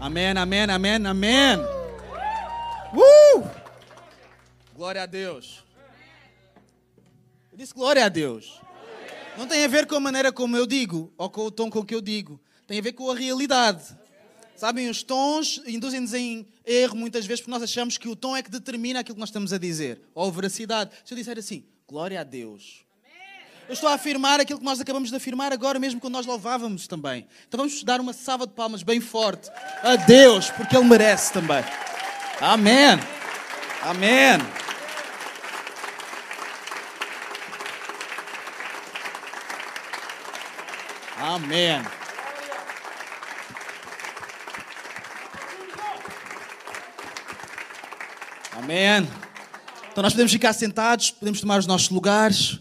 Amém, amém, amém, amém. Uh! Glória a Deus. Eu disse glória a Deus. Não tem a ver com a maneira como eu digo ou com o tom com que eu digo. Tem a ver com a realidade. Sabem, os tons induzem-nos em erro muitas vezes porque nós achamos que o tom é que determina aquilo que nós estamos a dizer, ou a veracidade. Se eu disser assim, glória a Deus. Eu estou a afirmar aquilo que nós acabamos de afirmar agora, mesmo quando nós louvávamos também. Então vamos dar uma salva de palmas bem forte a Deus, porque Ele merece também. Amém. Amém. Amém. Amém. Então nós podemos ficar sentados, podemos tomar os nossos lugares.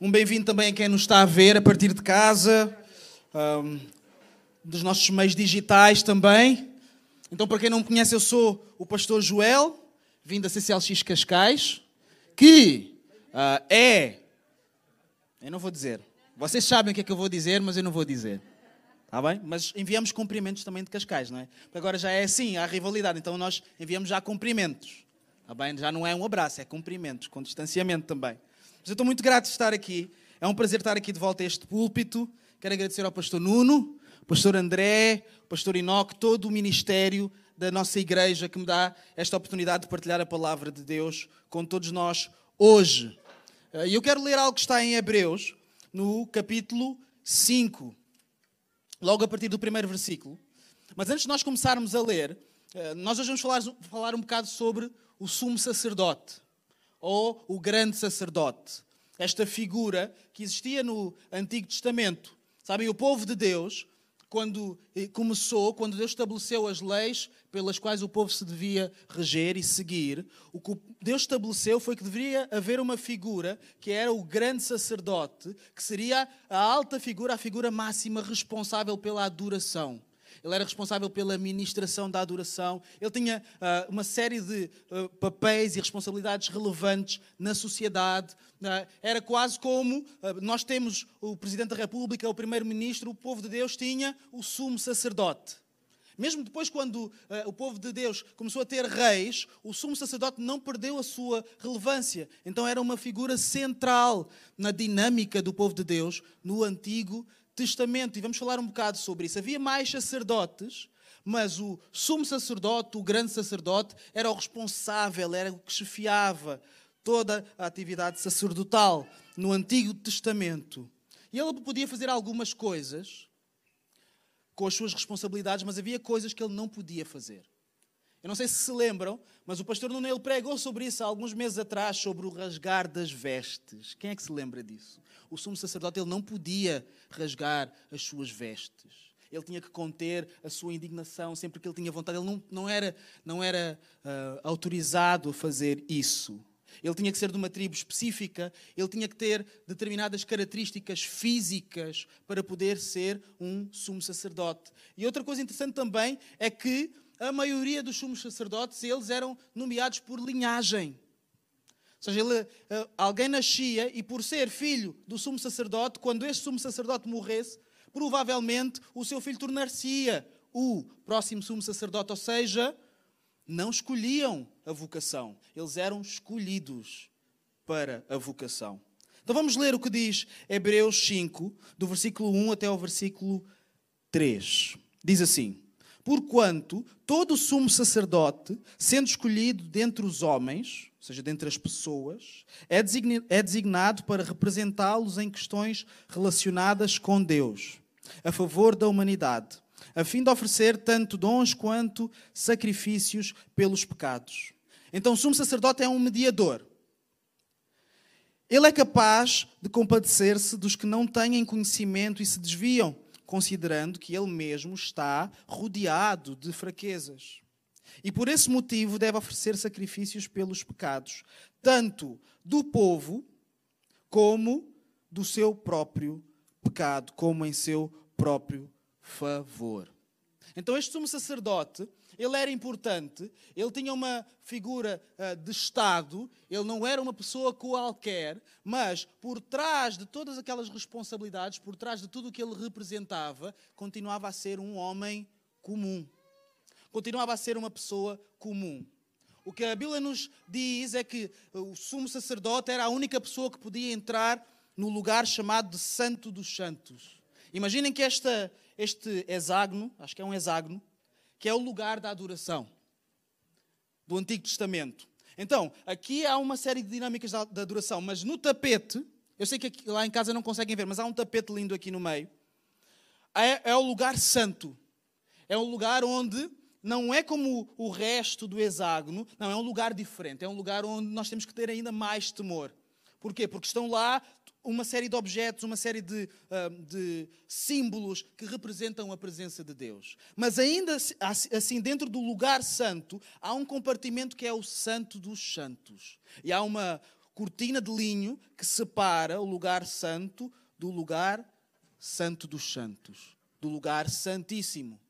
Um bem-vindo também a quem nos está a ver a partir de casa, um, dos nossos meios digitais também. Então, para quem não me conhece, eu sou o pastor Joel, vindo da CCLX Cascais, que uh, é. Eu não vou dizer. Vocês sabem o que é que eu vou dizer, mas eu não vou dizer. Está bem? Mas enviamos cumprimentos também de Cascais, não é? Porque agora já é assim, há rivalidade, então nós enviamos já cumprimentos. Está bem? Já não é um abraço, é cumprimentos, com distanciamento também. Mas eu estou muito grato de estar aqui. É um prazer estar aqui de volta a este púlpito. Quero agradecer ao pastor Nuno, pastor André, pastor Inoque, todo o ministério da nossa igreja que me dá esta oportunidade de partilhar a palavra de Deus com todos nós hoje. Eh, e eu quero ler algo que está em Hebreus, no capítulo 5, logo a partir do primeiro versículo. Mas antes de nós começarmos a ler, eh, nós hoje vamos falar, falar um bocado sobre o sumo sacerdote ou o grande sacerdote. Esta figura que existia no Antigo Testamento. Sabem, o povo de Deus, quando eh, começou, quando Deus estabeleceu as leis pelas quais o povo se devia reger e seguir, o que Deus estabeleceu foi que deveria haver uma figura que era o grande sacerdote, que seria a alta figura, a figura máxima responsável pela adoração ele era responsável pela administração da adoração, ele tinha uh, uma série de uh, papéis e responsabilidades relevantes na sociedade. Uh, era quase como nós temos o Presidente da República, o Primeiro-Ministro, o povo de Deus tinha o sumo sacerdote. Mesmo depois, quando uh, o povo de Deus começou a ter reis, o sumo sacerdote não perdeu a sua relevância. Então era uma figura central na dinâmica do povo de Deus no Antigo Testamento, e vamos falar um bocado sobre isso. Havia mais sacerdotes, mas o sumo sacerdote, o grande sacerdote, era o responsável, era o que chefiava toda a atividade sacerdotal no Antigo Testamento. E ele podia fazer algumas coisas com as suas responsabilidades, mas havia coisas que ele não podia fazer. Eu não sei se se lembram, mas o pastor Nuno ele pregou sobre isso há alguns meses atrás, sobre o rasgar das vestes. Quem é que se lembra disso? o sumo sacerdote ele não podia rasgar as suas vestes. Ele tinha que conter a sua indignação sempre que ele tinha vontade. Ele não, não era, não era uh, autorizado a fazer isso. Ele tinha que ser de uma tribo específica, ele tinha que ter determinadas características físicas para poder ser um sumo sacerdote. E outra coisa interessante também é que a maioria dos sumos sacerdotes, eles eram nomeados por linhagem. Ou seja, ele, eh, alguém nascia e, por ser filho do sumo sacerdote, quando este sumo sacerdote morresse, provavelmente o seu filho tornar-se-ia o próximo sumo sacerdote. Ou seja, não escolhiam a vocação, eles eram escolhidos para a vocação. Então vamos ler o que diz Hebreus 5, do versículo 1 até ao versículo 3. Diz assim: Porquanto todo sumo sacerdote, sendo escolhido dentre os homens, ou seja, dentre as pessoas, é, é designado para representá-los em questões relacionadas com Deus, a favor da humanidade, a fim de oferecer tanto dons quanto sacrifícios pelos pecados. Então, o sumo sacerdote é um mediador. Ele é capaz de compadecer-se dos que não têm conhecimento e se desviam, considerando que ele mesmo está rodeado de fraquezas. E por esse motivo deve oferecer sacrifícios pelos pecados, tanto do povo como do seu próprio pecado, como em seu próprio favor. Então, este sumo sacerdote, ele era importante, ele tinha uma figura uh, de Estado, ele não era uma pessoa qualquer, mas por trás de todas aquelas responsabilidades, por trás de tudo o que ele representava, continuava a ser um homem comum continuava a ser uma pessoa comum. O que a Bíblia nos diz é que o sumo sacerdote era a única pessoa que podia entrar no lugar chamado de Santo dos Santos. Imaginem que esta, este hexágono, acho que é um hexágono, que é o lugar da adoração do Antigo Testamento. Então, aqui há uma série de dinâmicas da adoração, mas no tapete, eu sei que aqui, lá em casa não conseguem ver, mas há um tapete lindo aqui no meio. É, é o lugar santo. É um lugar onde não é como o resto do hexágono, não, é um lugar diferente. É um lugar onde nós temos que ter ainda mais temor. Porquê? Porque estão lá uma série de objetos, uma série de, uh, de, símbolos que representam a presença de Deus. Mas ainda assim, dentro do lugar santo, há um compartimento que é o Santo dos Santos. E há uma cortina de linho que separa o lugar santo do lugar santo dos santos, do lugar santíssimo.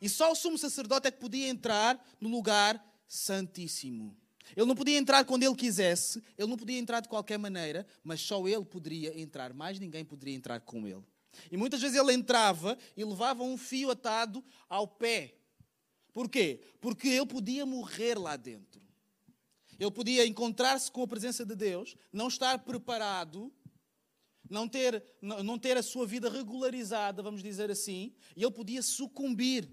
E só o sumo sacerdote é que podia entrar no lugar santíssimo. Ele não podia entrar quando ele quisesse, ele não podia entrar de qualquer maneira, mas só ele poderia entrar, mais ninguém poderia entrar com ele. E muitas vezes ele entrava e levava um fio atado ao pé. Porquê? Porque ele podia morrer lá dentro. Ele podia encontrar-se com a presença de Deus, não estar preparado, não ter, não ter a sua vida regularizada, vamos dizer assim, e ele podia sucumbir.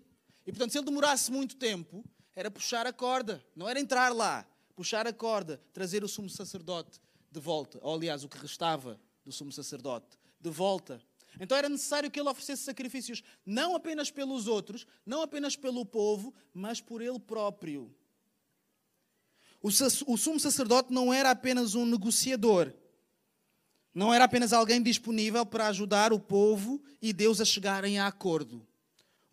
E portanto, se ele demorasse muito tempo, era puxar a corda, não era entrar lá puxar a corda, trazer o sumo sacerdote de volta, ou aliás, o que restava do sumo sacerdote, de volta. Então era necessário que ele oferecesse sacrifícios, não apenas pelos outros, não apenas pelo povo, mas por ele próprio. O, o sumo sacerdote não era apenas um negociador, não era apenas alguém disponível para ajudar o povo e Deus a chegarem a acordo.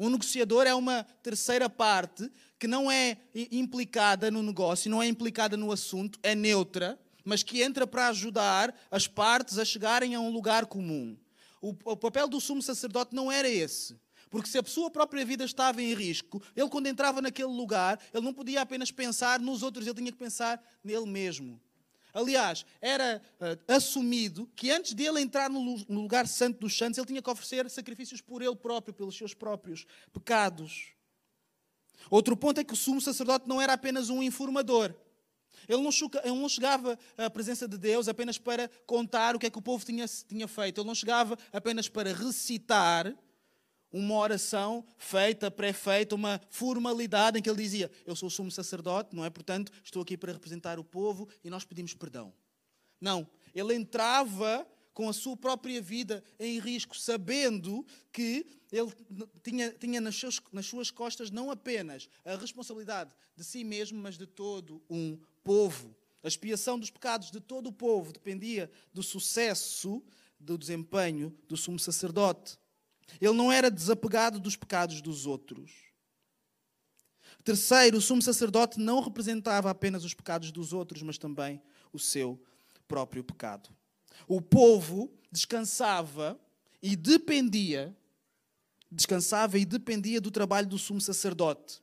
Um negociador é uma terceira parte que não é implicada no negócio, não é implicada no assunto, é neutra, mas que entra para ajudar as partes a chegarem a um lugar comum. O, o papel do sumo sacerdote não era esse. Porque se a sua própria vida estava em risco, ele, quando entrava naquele lugar, ele não podia apenas pensar nos outros, ele tinha que pensar nele mesmo. Aliás, era uh, assumido que antes dele entrar no, no lugar santo dos santos, ele tinha que oferecer sacrifícios por ele próprio, pelos seus próprios pecados. Outro ponto é que o sumo sacerdote não era apenas um informador. Ele não, chegava à presença de Deus apenas para contar o que é que o povo tinha, tinha feito. Ele não chegava apenas para recitar uma oração feita, pré-feita, uma formalidade em que ele dizia: Eu sou o sumo sacerdote, não é? Portanto, estou aqui para representar o povo e nós pedimos perdão. Não. Ele entrava com a sua própria vida em risco, sabendo que ele tinha, tinha nas, nas suas costas não apenas a responsabilidade de si mesmo, mas de todo um povo. A expiação dos pecados de todo o povo dependia do sucesso do desempenho do sumo sacerdote. Ele não era desapegado dos pecados dos outros. Terceiro, o sumo sacerdote não representava apenas os pecados dos outros, mas também o seu próprio pecado. O povo descansava e dependia, descansava e dependia do trabalho do sumo sacerdote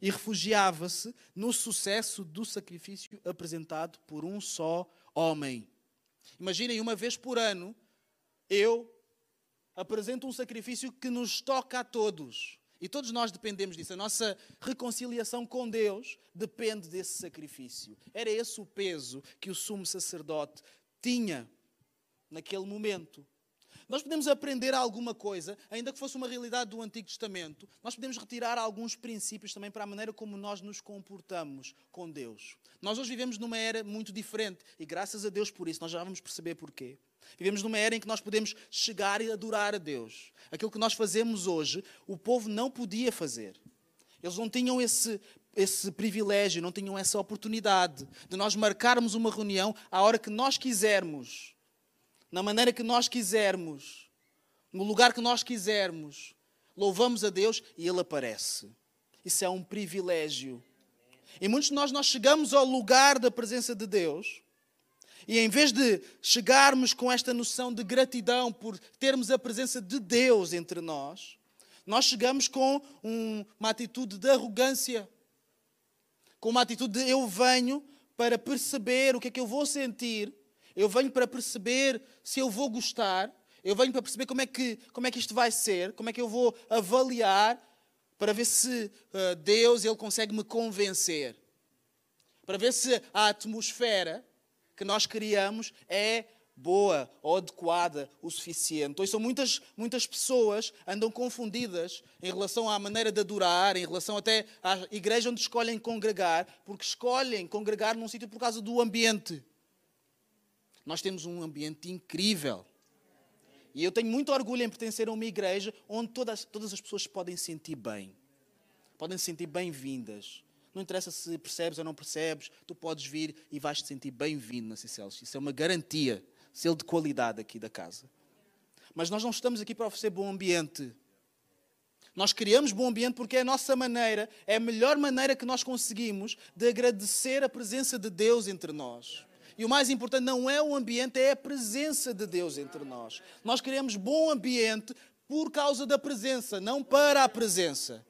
e refugiava-se no sucesso do sacrifício apresentado por um só homem. Imaginem, uma vez por ano, eu apresenta um sacrifício que nos toca a todos. E todos nós dependemos disso. A nossa reconciliação com Deus depende desse sacrifício. Era esse o peso que o sumo sacerdote tinha naquele momento. Nós podemos aprender alguma coisa, ainda que fosse uma realidade do Antigo Testamento, nós podemos retirar alguns princípios também para a maneira como nós nos comportamos com Deus. Nós hoje vivemos numa era muito diferente e graças a Deus por isso, nós já vamos perceber porquê. Vivemos numa era em que nós podemos chegar e adorar a Deus. Aquilo que nós fazemos hoje, o povo não podia fazer. Eles não tinham esse, esse privilégio, não tinham essa oportunidade de nós marcarmos uma reunião à hora que nós quisermos, na maneira que nós quisermos, no lugar que nós quisermos. Louvamos a Deus e Ele aparece. Isso é um privilégio. E muitos de nós, nós chegamos ao lugar da presença de Deus e em vez de chegarmos com esta noção de gratidão por termos a presença de Deus entre nós, nós chegamos com um, uma atitude de arrogância, com uma atitude de eu venho para perceber o que é que eu vou sentir, eu venho para perceber se eu vou gostar, eu venho para perceber como é que, como é que isto vai ser, como é que eu vou avaliar para ver se uh, Deus ele consegue me convencer, para ver se a atmosfera que nós criamos é boa ou adequada o suficiente. Então, são muitas, muitas pessoas andam confundidas em relação à maneira de adorar, em relação até à igreja onde escolhem congregar, porque escolhem congregar num sítio por causa do ambiente. Nós temos um ambiente incrível. E eu tenho muito orgulho em pertencer a uma igreja onde todas, todas as pessoas podem sentir bem. Podem se sentir bem-vindas. Não interessa se percebes ou não percebes, tu podes vir e vais te sentir bem-vindo na Cicelos. Isso é uma garantia selo de qualidade aqui da casa. Mas nós não estamos aqui para oferecer bom ambiente. Nós criamos bom ambiente porque é a nossa maneira, é a melhor maneira que nós conseguimos de agradecer a presença de Deus entre nós. E o mais importante não é o ambiente, é a presença de Deus entre nós. Nós queremos bom ambiente por causa da presença, não para a presença.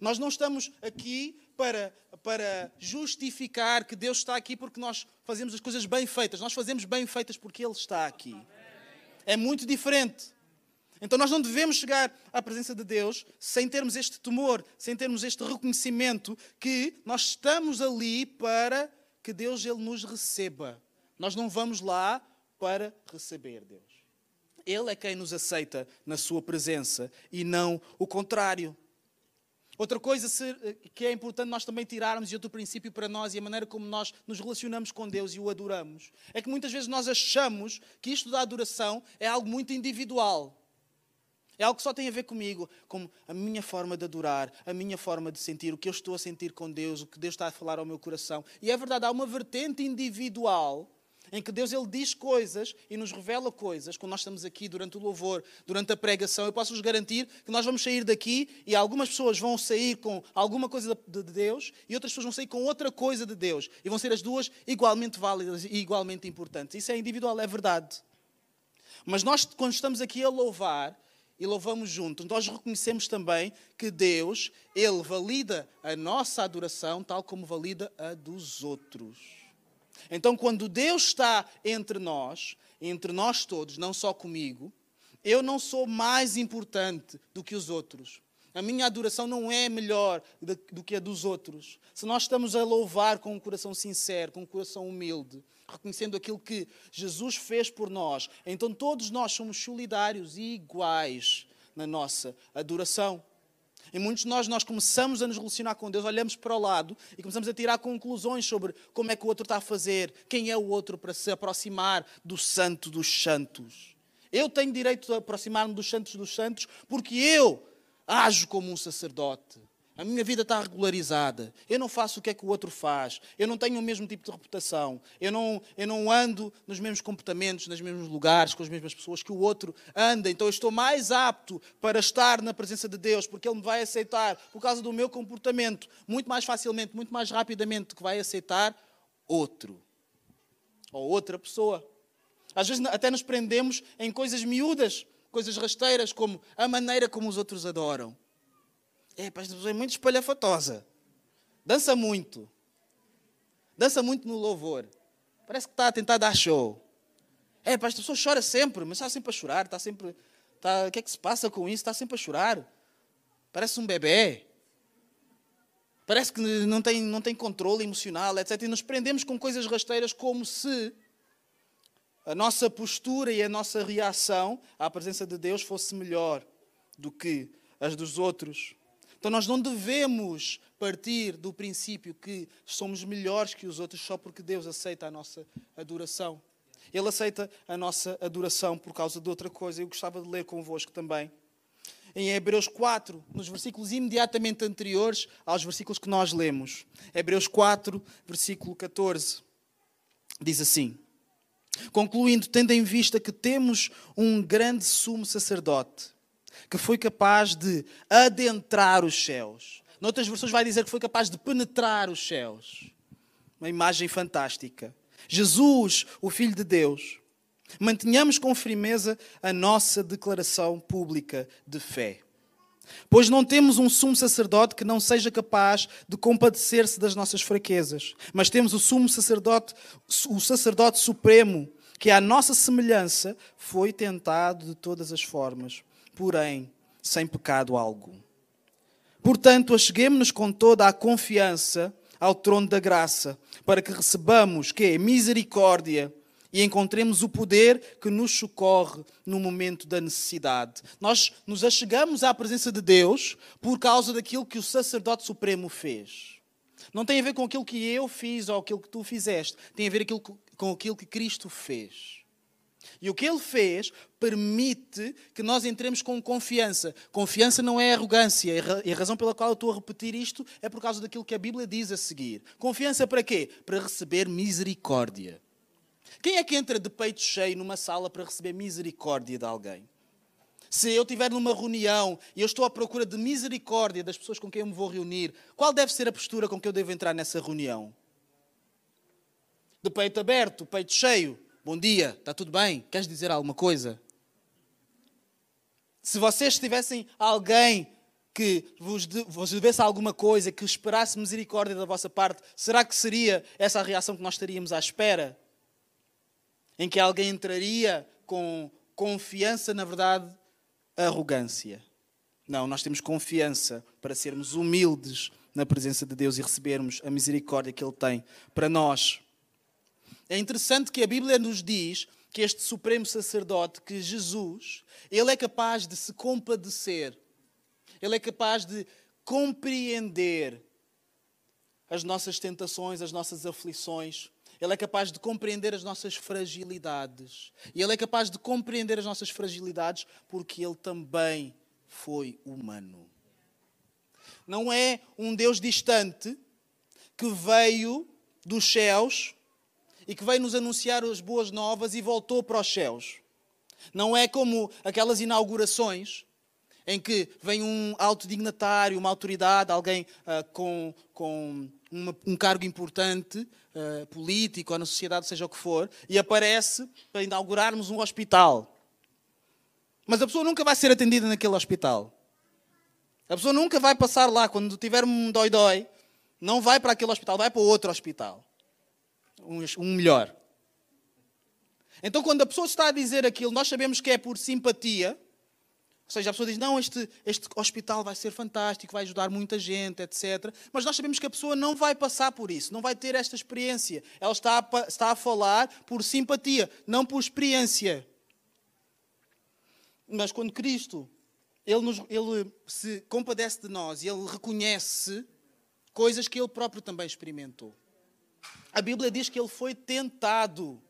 Nós não estamos aqui para, para justificar que Deus está aqui porque nós fazemos as coisas bem feitas. Nós fazemos bem feitas porque Ele está aqui. É muito diferente. Então nós não devemos chegar à presença de Deus sem termos este temor, sem termos este reconhecimento que nós estamos ali para que Deus ele nos receba. Nós não vamos lá para receber Deus. Ele é quem nos aceita na sua presença e não o contrário. Outra coisa que é importante nós também tirarmos, e outro princípio para nós, e a maneira como nós nos relacionamos com Deus e o adoramos, é que muitas vezes nós achamos que isto da adoração é algo muito individual. É algo que só tem a ver comigo, com a minha forma de adorar, a minha forma de sentir, o que eu estou a sentir com Deus, o que Deus está a falar ao meu coração. E é verdade, há uma vertente individual em que Deus ele diz coisas e nos revela coisas, quando nós estamos aqui durante o louvor, durante a pregação, eu posso vos garantir que nós vamos sair daqui e algumas pessoas vão sair com alguma coisa de Deus e outras pessoas vão sair com outra coisa de Deus. E vão ser as duas igualmente válidas e igualmente importantes. Isso é individual, é verdade. Mas nós, quando estamos aqui a louvar, e louvamos juntos, nós reconhecemos também que Deus, Ele valida a nossa adoração tal como valida a dos outros. Então, quando Deus está entre nós, entre nós todos, não só comigo, eu não sou mais importante do que os outros. A minha adoração não é melhor do que a dos outros. Se nós estamos a louvar com um coração sincero, com um coração humilde, reconhecendo aquilo que Jesus fez por nós, então todos nós somos solidários e iguais na nossa adoração. E muitos de nós, nós começamos a nos relacionar com Deus, olhamos para o lado e começamos a tirar conclusões sobre como é que o outro está a fazer, quem é o outro para se aproximar do santo dos santos. Eu tenho direito de aproximar-me dos santos dos santos porque eu ajo como um sacerdote. A minha vida está regularizada. Eu não faço o que é que o outro faz. Eu não tenho o mesmo tipo de reputação. Eu não, eu não ando nos mesmos comportamentos, nos mesmos lugares, com as mesmas pessoas que o outro anda. Então eu estou mais apto para estar na presença de Deus, porque Ele me vai aceitar por causa do meu comportamento muito mais facilmente, muito mais rapidamente do que vai aceitar outro ou outra pessoa. Às vezes até nos prendemos em coisas miúdas, coisas rasteiras, como a maneira como os outros adoram. É, esta pessoa é muito espalhafatosa. Dança muito. Dança muito no louvor. Parece que está a tentar dar show. É, pá, esta pessoa chora sempre, mas está sempre a chorar. Está sempre. Está, o que é que se passa com isso? Está sempre a chorar. Parece um bebê. Parece que não tem, não tem controle emocional, etc. E nos prendemos com coisas rasteiras como se a nossa postura e a nossa reação à presença de Deus fosse melhor do que as dos outros. Então nós não devemos partir do princípio que somos melhores que os outros só porque Deus aceita a nossa adoração. Ele aceita a nossa adoração por causa de outra coisa. Eu gostava de ler convosco também. Em Hebreus 4, nos versículos imediatamente anteriores aos versículos que nós lemos. Hebreus 4, versículo 14. Diz assim: Concluindo, tendo em vista que temos um grande sumo sacerdote que foi capaz de adentrar os céus. Noutras versões vai dizer que foi capaz de penetrar os céus. Uma imagem fantástica. Jesus, o Filho de Deus. Mantenhamos com firmeza a nossa declaração pública de fé. Pois não temos um sumo sacerdote que não seja capaz de compadecer-se das nossas fraquezas, mas temos o sumo sacerdote, o sacerdote supremo, que à nossa semelhança foi tentado de todas as formas, porém sem pecado algum. Portanto, acheguemos-nos com toda a confiança ao trono da graça, para que recebamos que é misericórdia e encontremos o poder que nos socorre no momento da necessidade. Nós nos achegamos à presença de Deus por causa daquilo que o sacerdote supremo fez. Não tem a ver com aquilo que eu fiz ou aquilo que tu fizeste, tem a ver com aquilo que Cristo fez. E o que ele fez permite que nós entremos com confiança. Confiança não é arrogância. E a razão pela qual eu estou a repetir isto é por causa daquilo que a Bíblia diz a seguir. Confiança para quê? Para receber misericórdia. Quem é que entra de peito cheio numa sala para receber misericórdia de alguém? Se eu estiver numa reunião e eu estou à procura de misericórdia das pessoas com quem eu me vou reunir, qual deve ser a postura com que eu devo entrar nessa reunião? De peito aberto, peito cheio. Bom dia, está tudo bem? Queres dizer alguma coisa? Se vocês tivessem alguém que vos, de, vos devesse alguma coisa, que esperasse misericórdia da vossa parte, será que seria essa a reação que nós estaríamos à espera? em que alguém entraria com confiança, na verdade, arrogância. Não, nós temos confiança para sermos humildes na presença de Deus e recebermos a misericórdia que Ele tem para nós. É interessante que a Bíblia nos diz que este supremo sacerdote, que Jesus, ele é capaz de se compadecer, ele é capaz de compreender as nossas tentações, as nossas aflições, ele é capaz de compreender as nossas fragilidades. E Ele é capaz de compreender as nossas fragilidades porque Ele também foi humano. Não é um Deus distante que veio dos céus e que veio nos anunciar as boas novas e voltou para os céus. Não é como aquelas inaugurações em que vem um alto dignatário, uma autoridade, alguém uh, com, com uma, um cargo importante, uh, político ou na sociedade, seja o que for, e aparece para inaugurarmos um hospital. Mas a pessoa nunca vai ser atendida naquele hospital. A pessoa nunca vai passar lá quando tiver um dói-dói, não vai para aquele hospital, vai para outro hospital. Um, melhor. Então, quando a pessoa está a dizer aquilo, nós sabemos que é por simpatia, ou seja, a pessoa diz: não, este, este hospital vai ser fantástico, vai ajudar muita gente, etc. Mas nós sabemos que a pessoa não vai passar por isso, não vai ter esta experiência. Ela está a, está a falar por simpatia, não por experiência. Mas quando Cristo ele, nos, ele se compadece de nós e ele reconhece coisas que ele próprio também experimentou. A Bíblia diz que ele foi tentado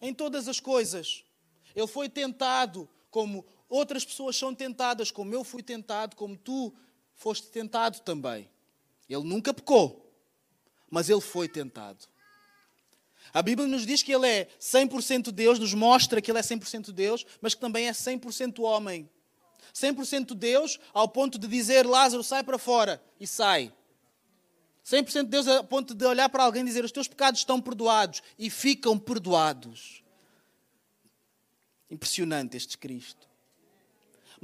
em todas as coisas. Ele foi tentado como Outras pessoas são tentadas, como eu fui tentado, como tu foste tentado também. Ele nunca pecou, mas ele foi tentado. A Bíblia nos diz que ele é 100% Deus, nos mostra que ele é 100% Deus, mas que também é 100% homem. 100% Deus ao ponto de dizer Lázaro, sai para fora, e sai. 100% Deus ao ponto de olhar para alguém e dizer os teus pecados estão perdoados e ficam perdoados. Impressionante este Cristo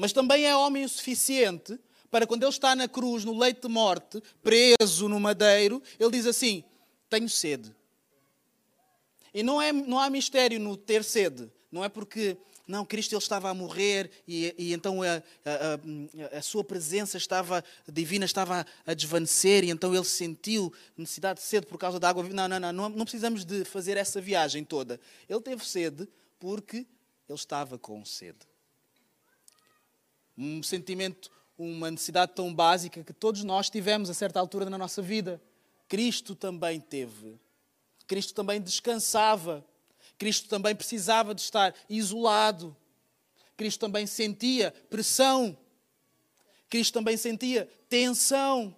mas também é homem o suficiente para quando ele está na cruz, no leito de morte, preso no madeiro, ele diz assim: Tenho sede. E não, é, não há mistério no ter sede. Não é porque, não, Cristo ele estava a morrer e, e então a, a, a, sua presença estava divina estava a desvanecer e então ele sentiu necessidade de sede por causa da água. Não, não, não, não, não precisamos de fazer essa viagem toda. Ele teve sede porque ele estava com sede um sentimento, uma necessidade tão básica que todos nós tivemos a certa altura na nossa vida. Cristo também teve. Cristo também descansava. Cristo também precisava de estar isolado. Cristo também sentia pressão. Cristo também sentia tensão.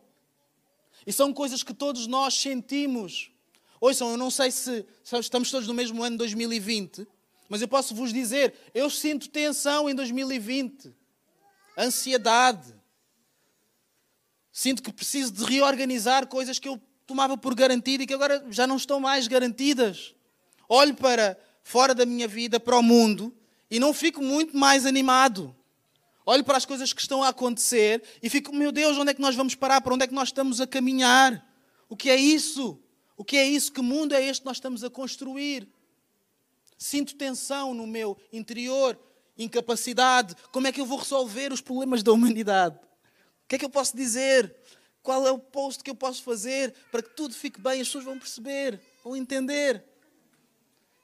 E são coisas que todos nós sentimos. Ouçam, eu não sei se estamos todos no mesmo ano 2020, mas eu posso vos dizer, eu sinto tensão em 2020 ansiedade. Sinto que preciso de reorganizar coisas que eu tomava por garantido e que agora já não estão mais garantidas. Olho para fora da minha vida, para o mundo, e não fico muito mais animado. Olho para as coisas que estão a acontecer e fico, meu Deus, onde é que nós vamos parar? Para onde é que nós estamos a caminhar? O que é isso? O que é isso? Que mundo é este que nós estamos a construir? Sinto tensão no meu interior incapacidade. Como é que eu vou resolver os problemas da humanidade? que é que eu posso dizer? Qual é o post que eu posso fazer para que tudo fique bem? As pessoas vão perceber, vão entender.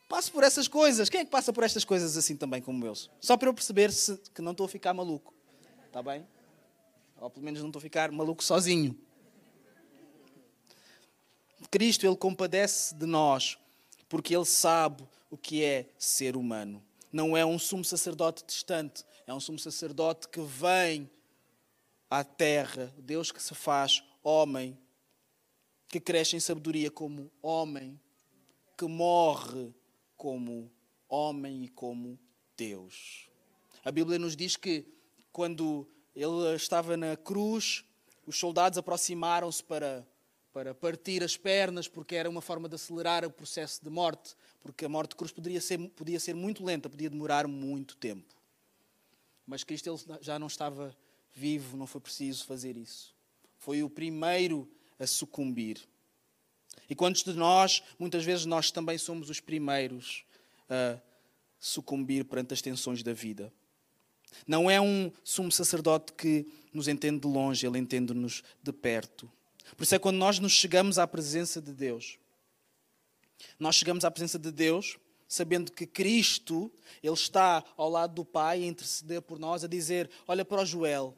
Passo por essas coisas. Quem é que passa por estas coisas assim também como eu? Só para eu perceber se, que não estou a ficar maluco. Está bem? Ou pelo menos não estou a ficar maluco sozinho. Cristo, Ele compadece de nós, porque Ele sabe o que é ser humano. Não é um sumo sacerdote distante, é um sumo sacerdote que vem à terra, Deus que se faz homem, que cresce em sabedoria como homem, que morre como homem e como Deus. A Bíblia nos diz que quando ele estava na cruz, os soldados aproximaram-se para, para partir as pernas, porque era uma forma de acelerar o processo de morte, porque a morte de cruz poderia ser, podia ser muito lenta, podia demorar muito tempo. Mas Cristo ele já não estava vivo, não foi preciso fazer isso. Foi o primeiro a sucumbir. E quantos de nós, muitas vezes nós também somos os primeiros a sucumbir perante as tensões da vida. Não é um sumo sacerdote que nos entende de longe, ele entende-nos de perto. Por isso é quando nós nos chegamos à presença de Deus, nós chegamos à presença de Deus sabendo que Cristo, ele está ao lado do Pai a interceder por nós, a dizer: "Olha para o Joel.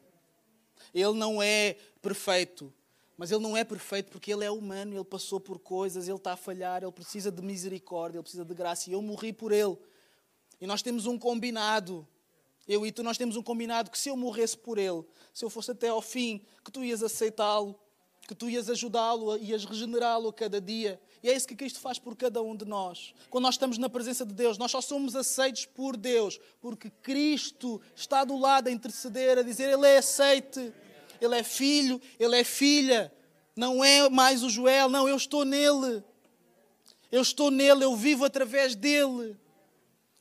Ele não é perfeito, mas ele não é perfeito porque ele é humano, ele passou por coisas, ele está a falhar, ele precisa de misericórdia, ele precisa de graça e eu morri por ele. E nós temos um combinado eu e tu, nós temos um combinado que se eu morresse por ele, se eu fosse até ao fim, que tu ias aceitá-lo, que tu ias ajudá-lo, ias regenerá-lo a cada dia. E é isso que Cristo faz por cada um de nós. Quando nós estamos na presença de Deus, nós só somos aceitos por Deus, porque Cristo está do lado a interceder, a dizer: Ele é aceite, Ele é filho, Ele é filha. Não é mais o Joel, não, eu estou nele. Eu estou nele, eu vivo através dele.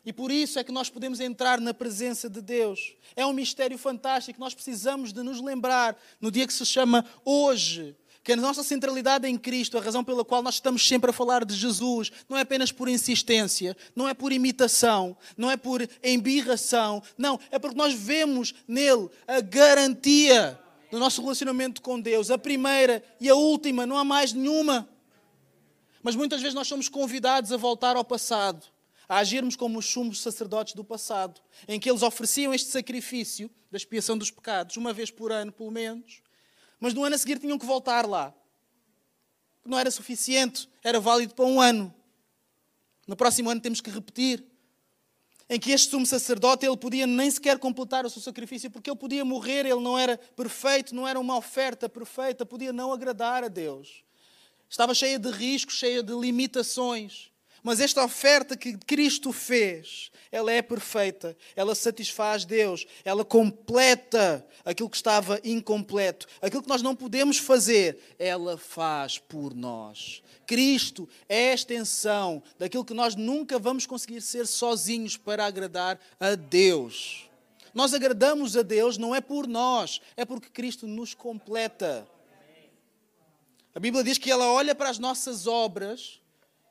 E por isso é que nós podemos entrar na presença de Deus. É um mistério fantástico. Nós precisamos de nos lembrar no dia que se chama hoje. Que a nossa centralidade em Cristo, a razão pela qual nós estamos sempre a falar de Jesus, não é apenas por insistência, não é por imitação, não é por embirração, não, é porque nós vemos nele a garantia do nosso relacionamento com Deus, a primeira e a última, não há mais nenhuma. Mas muitas vezes nós somos convidados a voltar ao passado a agirmos como os sumos sacerdotes do passado, em que eles ofereciam este sacrifício da expiação dos pecados, uma vez por ano, pelo menos, mas no ano a seguir tinham que voltar lá. Não era suficiente, era válido para um ano. No próximo ano temos que repetir. Em que este sumo sacerdote ele podia nem sequer completar o seu sacrifício, porque ele podia morrer, ele não era perfeito, não era uma oferta perfeita, podia não agradar a Deus. Estava cheia de riscos, cheia de limitações. Mas esta oferta que Cristo fez, ela é perfeita, ela satisfaz Deus, ela completa aquilo que estava incompleto, aquilo que nós não podemos fazer, ela faz por nós. Cristo é a extensão daquilo que nós nunca vamos conseguir ser sozinhos para agradar a Deus. Nós agradamos a Deus não é por nós, é porque Cristo nos completa. A Bíblia diz que ela olha para as nossas obras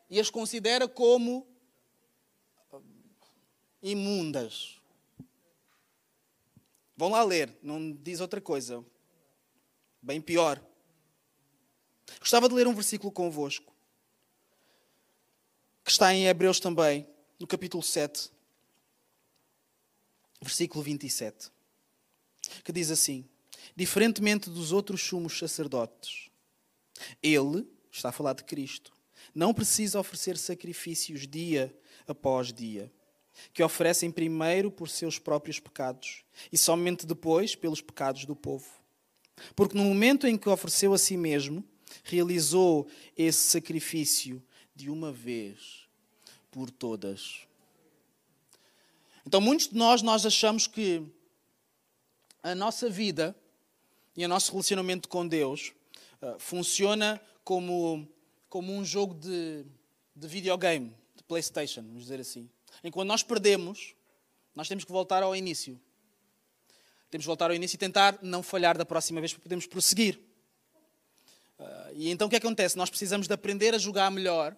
e as considera como imundas. Vão lá ler, não diz outra coisa. Bem pior. Gostava de ler um versículo convosco, que está em Hebreus também, no capítulo 7, versículo 27, que diz assim: Diferentemente dos outros sumos sacerdotes, ele, está a falar de Cristo, não precisa oferecer sacrifícios dia após dia, que oferecem primeiro por seus próprios pecados e somente depois pelos pecados do povo. Porque no momento em que ofereceu a si mesmo, realizou esse sacrifício de uma vez por todas. Então, muitos de nós nós achamos que a nossa vida e o nosso relacionamento com Deus uh, funciona como como um jogo de, de videogame, de PlayStation, vamos dizer assim. Em quando nós perdemos, nós temos que voltar ao início. Temos que voltar ao início e tentar não falhar da próxima vez para podermos prosseguir. Uh, e então o que acontece? Nós precisamos de aprender a jogar melhor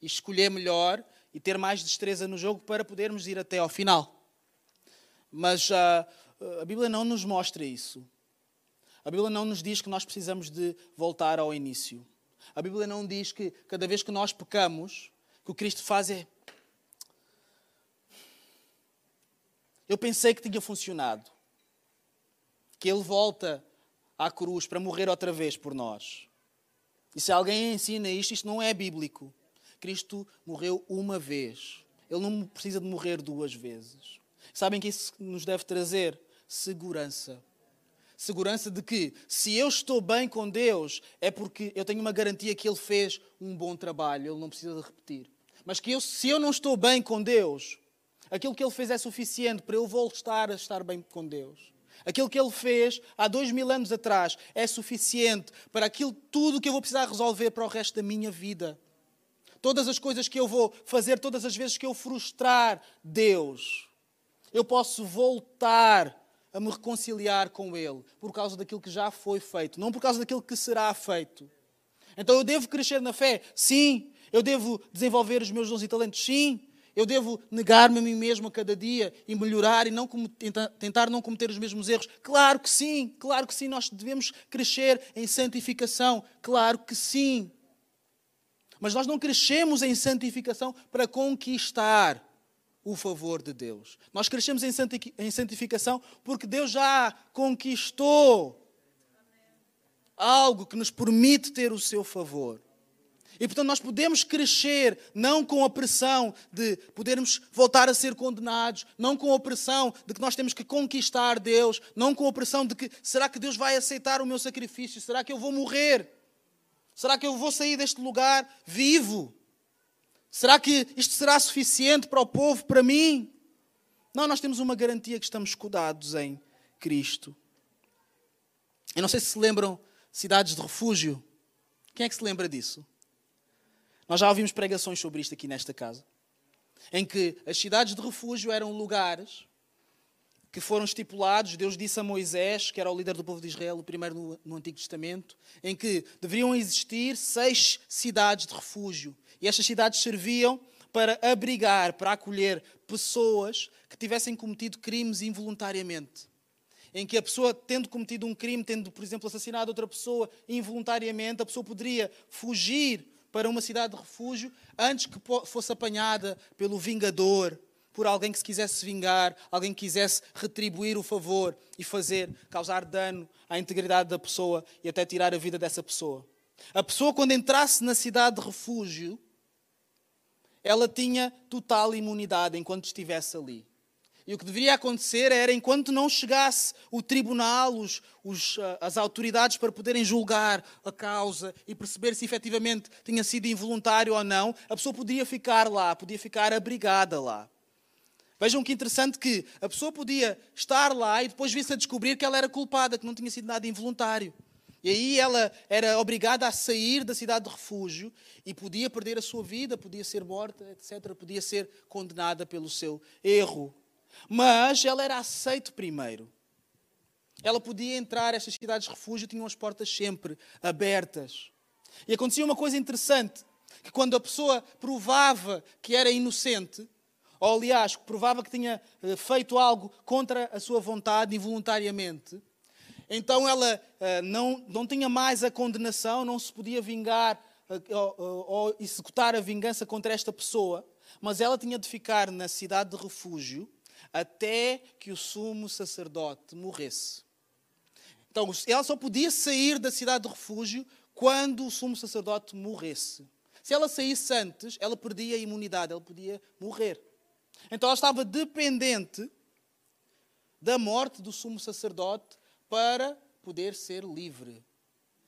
e escolher melhor e ter mais destreza no jogo para podermos ir até ao final. Mas uh, a Bíblia não nos mostra isso. A Bíblia não nos diz que nós precisamos de voltar ao início. A Bíblia não diz que cada vez que nós pecamos, que o Cristo faz é. Eu pensei que tinha funcionado. Que Ele volta à cruz para morrer outra vez por nós. E se alguém ensina isto, isto não é bíblico. Cristo morreu uma vez. Ele não precisa de morrer duas vezes. Sabem que isso nos deve trazer segurança. Segurança de que, se eu estou bem com Deus, é porque eu tenho uma garantia que Ele fez um bom trabalho, Ele não precisa de repetir. Mas que eu, se eu não estou bem com Deus, aquilo que Ele fez é suficiente para eu voltar a estar bem com Deus. Aquilo que Ele fez há dois mil anos atrás é suficiente para aquilo tudo que eu vou precisar resolver para o resto da minha vida. Todas as coisas que eu vou fazer, todas as vezes que eu frustrar Deus, eu posso voltar a me reconciliar com Ele por causa daquilo que já foi feito, não por causa daquilo que será feito. Então eu devo crescer na fé? Sim. Eu devo desenvolver os meus dons e talentos? Sim. Eu devo negar-me a mim mesmo a cada dia e melhorar e não tentar não cometer os mesmos erros? Claro que sim, claro que sim. Nós devemos crescer em santificação? Claro que sim. Mas nós não crescemos em santificação para conquistar o favor de Deus. Nós crescemos em santificação porque Deus já conquistou algo que nos permite ter o seu favor. E portanto nós podemos crescer não com a pressão de podermos voltar a ser condenados, não com a pressão de que nós temos que conquistar Deus, não com a pressão de que será que Deus vai aceitar o meu sacrifício? Será que eu vou morrer? Será que eu vou sair deste lugar vivo? Será que isto será suficiente para o povo, para mim? Não, nós temos uma garantia que estamos escudados em Cristo. Eu não sei se se lembram cidades de refúgio. Quem é que se lembra disso? Nós já ouvimos pregações sobre isto aqui nesta casa. Em que as cidades de refúgio eram lugares que foram estipulados. Deus disse a Moisés, que era o líder do povo de Israel, o primeiro no, no Antigo Testamento, em que deveriam existir seis cidades de refúgio. E estas cidades serviam para abrigar, para acolher pessoas que tivessem cometido crimes involuntariamente. Em que a pessoa, tendo cometido um crime, tendo, por exemplo, assassinado outra pessoa involuntariamente, a pessoa poderia fugir para uma cidade de refúgio antes que fosse apanhada pelo vingador, por alguém que se quisesse vingar, alguém que quisesse retribuir o favor e fazer, causar dano à integridade da pessoa e até tirar a vida dessa pessoa. A pessoa, quando entrasse na cidade de refúgio, ela tinha total imunidade enquanto estivesse ali. E o que deveria acontecer era, enquanto não chegasse o tribunal, os, os, ah, as autoridades para poderem julgar a causa e perceber se efetivamente tinha sido involuntário ou não, a pessoa podia ficar lá, podia ficar abrigada lá. Vejam que interessante que a pessoa podia estar lá e depois vir-se a descobrir que ela era culpada, que não tinha sido nada involuntário. E aí ela era obrigada a sair da cidade de refúgio e podia perder a sua vida, podia ser morta, etc. Podia ser condenada pelo seu erro. Mas ela era aceita primeiro. Ela podia entrar, estas cidades de refúgio tinham as portas sempre abertas. E acontecia uma coisa interessante, que quando a pessoa provava que era inocente, ou aliás, provava que tinha eh, feito algo contra a sua vontade involuntariamente, então ela uh, não, não tinha mais a condenação, não se podia vingar uh, ou, ou executar a vingança contra esta pessoa, mas ela tinha de ficar na cidade de refúgio até que o sumo sacerdote morresse. Então, ela só podia sair da cidade de refúgio quando o sumo sacerdote morresse. Se ela saísse antes, ela perdia a imunidade, ela podia morrer. Então ela estava dependente da morte do sumo sacerdote para poder ser livre.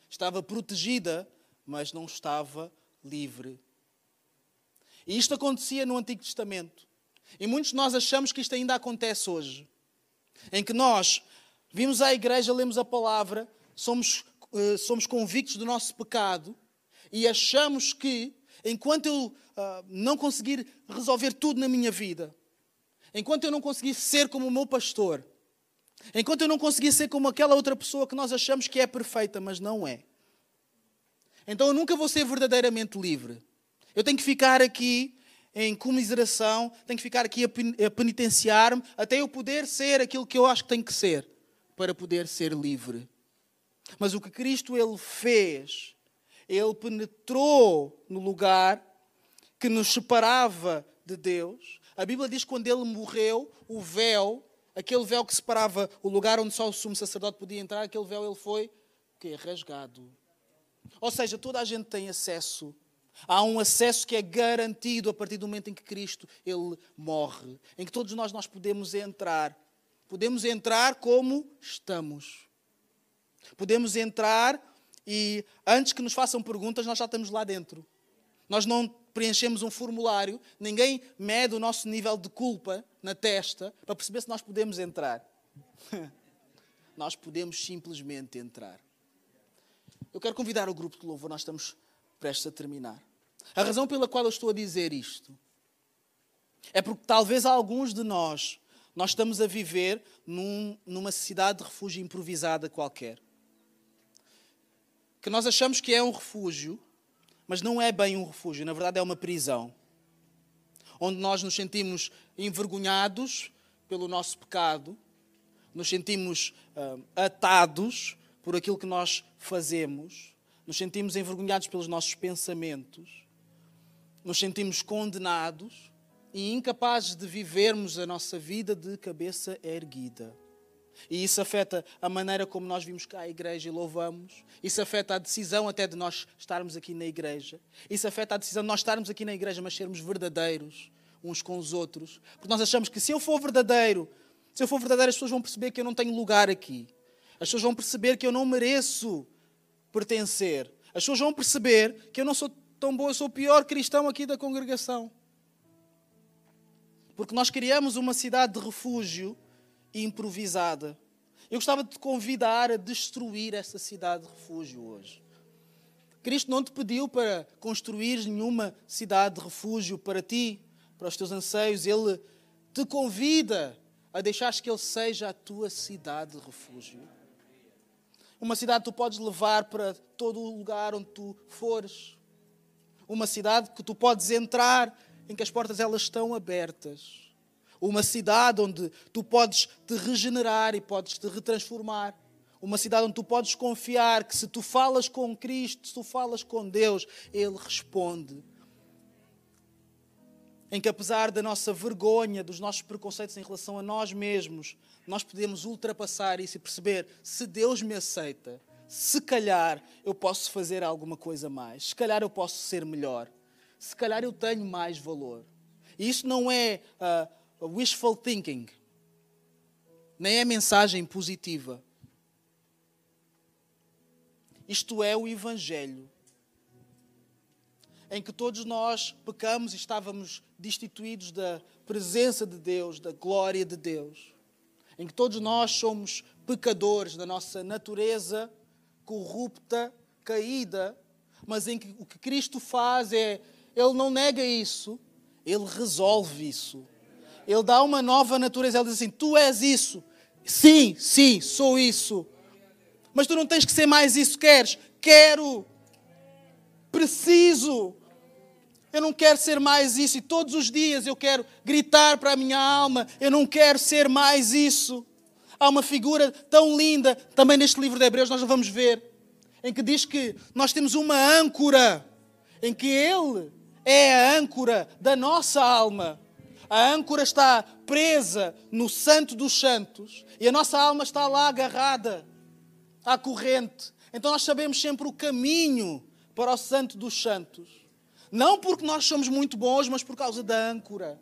Estava protegida, mas não estava livre. E isto acontecia no Antigo Testamento. E muitos de nós achamos que isto ainda acontece hoje. Em que nós vimos à igreja, lemos a palavra, somos, uh, somos convictos do nosso pecado e achamos que, enquanto eu uh, não conseguir resolver tudo na minha vida, enquanto eu não conseguir ser como o meu pastor, Enquanto eu não conseguir ser como aquela outra pessoa que nós achamos que é perfeita, mas não é. Então eu nunca vou ser verdadeiramente livre. Eu tenho que ficar aqui em comiseração, tenho que ficar aqui a penitenciar-me até eu poder ser aquilo que eu acho que tenho que ser, para poder ser livre. Mas o que Cristo ele fez, ele penetrou no lugar que nos separava de Deus. A Bíblia diz que quando ele morreu, o véu, aquele véu que separava o lugar onde só o sumo sacerdote podia entrar, aquele véu ele foi que rasgado. Ou seja, toda a gente tem acesso. Há um acesso que é garantido a partir do momento em que Cristo ele morre, em que todos nós nós podemos entrar. Podemos entrar como estamos. Podemos entrar e antes que nos façam perguntas, nós já estamos lá dentro. Nós não preenchemos um formulário, ninguém mede o nosso nível de culpa na testa para perceber se nós podemos entrar. nós podemos simplesmente entrar. Eu quero convidar o grupo de louvor, nós estamos prestes a terminar. A razão pela qual eu estou a dizer isto é porque talvez alguns de nós, nós estamos a viver num, numa cidade de refúgio improvisada qualquer. Que nós achamos que é um refúgio, mas não é bem um refúgio, na verdade é uma prisão. Onde nós nos sentimos envergonhados pelo nosso pecado, nos sentimos uh, atados por aquilo que nós fazemos, nos sentimos envergonhados pelos nossos pensamentos, nos sentimos condenados e incapazes de vivermos a nossa vida de cabeça erguida. E isso afeta a maneira como nós vimos cá a igreja e louvamos. Isso afeta a decisão até de nós estarmos aqui na igreja. Isso afeta a decisão de nós estarmos aqui na igreja, mas sermos verdadeiros uns com os outros. Porque nós achamos que se eu for verdadeiro, se eu for verdadeiro, as pessoas vão perceber que eu não tenho lugar aqui. As pessoas vão perceber que eu não mereço pertencer. As pessoas vão perceber que eu não sou tão bom, eu sou o pior cristão aqui da congregação. Porque nós criamos uma cidade de refúgio improvisada. Eu gostava de te convidar a destruir essa cidade de refúgio hoje. Cristo não te pediu para construir nenhuma cidade de refúgio para ti, para os teus anseios. Ele te convida a deixar que Ele seja a tua cidade de refúgio. Uma cidade que tu podes levar para todo o lugar onde tu fores. Uma cidade que tu podes entrar, em que as portas elas estão abertas. Uma cidade onde tu podes te regenerar e podes te retransformar. Uma cidade onde tu podes confiar que se tu falas com Cristo, se tu falas com Deus, Ele responde. Em que apesar da nossa vergonha, dos nossos preconceitos em relação a nós mesmos, nós podemos ultrapassar isso e perceber: se Deus me aceita, se calhar eu posso fazer alguma coisa mais, se calhar eu posso ser melhor, se calhar eu tenho mais valor. E isso não é uh, wishful thinking, nem é mensagem positiva. Isto é o Evangelho, em que todos nós pecamos e estávamos destituídos da presença de Deus, da glória de Deus em que todos nós somos pecadores da nossa natureza corrupta, caída, mas em que o que Cristo faz é, Ele não nega isso, Ele resolve isso. Ele dá uma nova natureza, Ele diz assim: Tu és isso. Sim, sim, sou isso. Mas tu não tens que ser mais isso, queres? Quero. Preciso. Eu não quero ser mais isso. E todos os dias eu quero gritar para a minha alma: eu não quero ser mais isso. Há uma figura tão linda, também neste livro de Hebreus, nós vamos ver, em que diz que nós temos uma âncora, em que Ele é a âncora da nossa alma. A âncora está presa no Santo dos Santos e a nossa alma está lá agarrada à corrente. Então nós sabemos sempre o caminho para o Santo dos Santos. Não porque nós somos muito bons, mas por causa da âncora.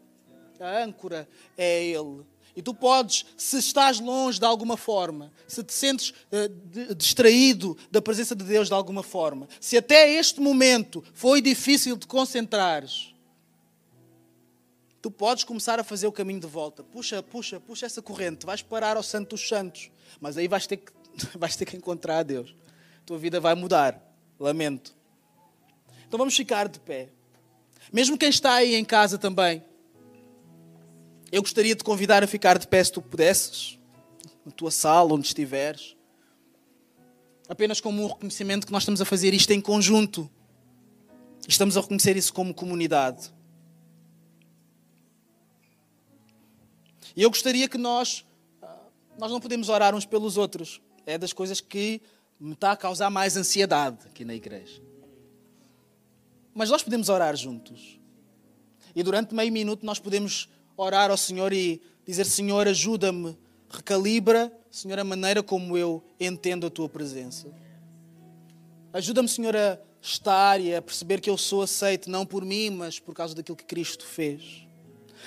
A âncora é Ele. E tu podes, se estás longe de alguma forma, se te sentes uh, distraído da presença de Deus de alguma forma, se até este momento foi difícil de concentrares, tu podes começar a fazer o caminho de volta. Puxa, puxa, puxa essa corrente, vais parar ao Santo dos Santos, mas aí vais ter que, vais ter que encontrar a Deus. A tua vida vai mudar. Lamento. Então vamos ficar de pé. Mesmo quem está aí em casa também, eu gostaria de convidar a ficar de pé se tu pudesses, na tua sala, onde estiveres. Apenas como um reconhecimento que nós estamos a fazer isto em conjunto. Estamos a reconhecer isso como comunidade. E eu gostaria que nós, ah, nós não podemos orar uns pelos outros. É das coisas que me está a causar mais ansiedade aqui na igreja. Mas nós podemos orar juntos. E durante meio minuto nós podemos orar ao Senhor e dizer: Senhor, ajuda-me, recalibra, Senhor, a maneira como eu entendo a tua presença. Ajuda-me, Senhor, a estar e a perceber que eu sou aceito não por mim, mas por causa daquilo que Cristo fez.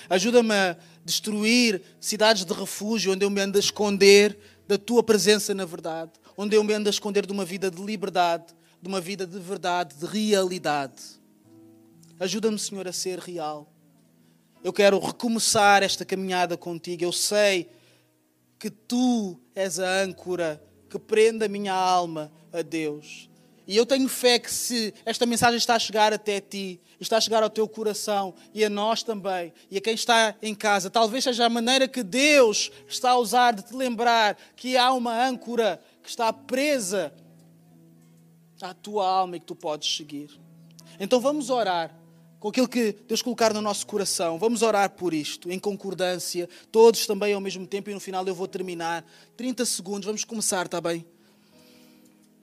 Ajuda-me a destruir cidades de refúgio onde eu me ando a esconder da tua presença na verdade, onde eu me ando a esconder de uma vida de liberdade, de uma vida de verdade, de realidade. Ajuda-me, Senhor, a ser real. Eu quero recomeçar esta caminhada contigo. Eu sei que tu és a âncora que prende a minha alma a Deus. E eu tenho fé que se esta mensagem está a chegar até ti, está a chegar ao teu coração e a nós também, e a quem está em casa, talvez seja a maneira que Deus está a usar de te lembrar que há uma âncora que está presa à tua alma e que tu podes seguir. Então vamos orar com aquilo que Deus colocar no nosso coração. Vamos orar por isto, em concordância, todos também ao mesmo tempo, e no final eu vou terminar. 30 segundos, vamos começar, está bem?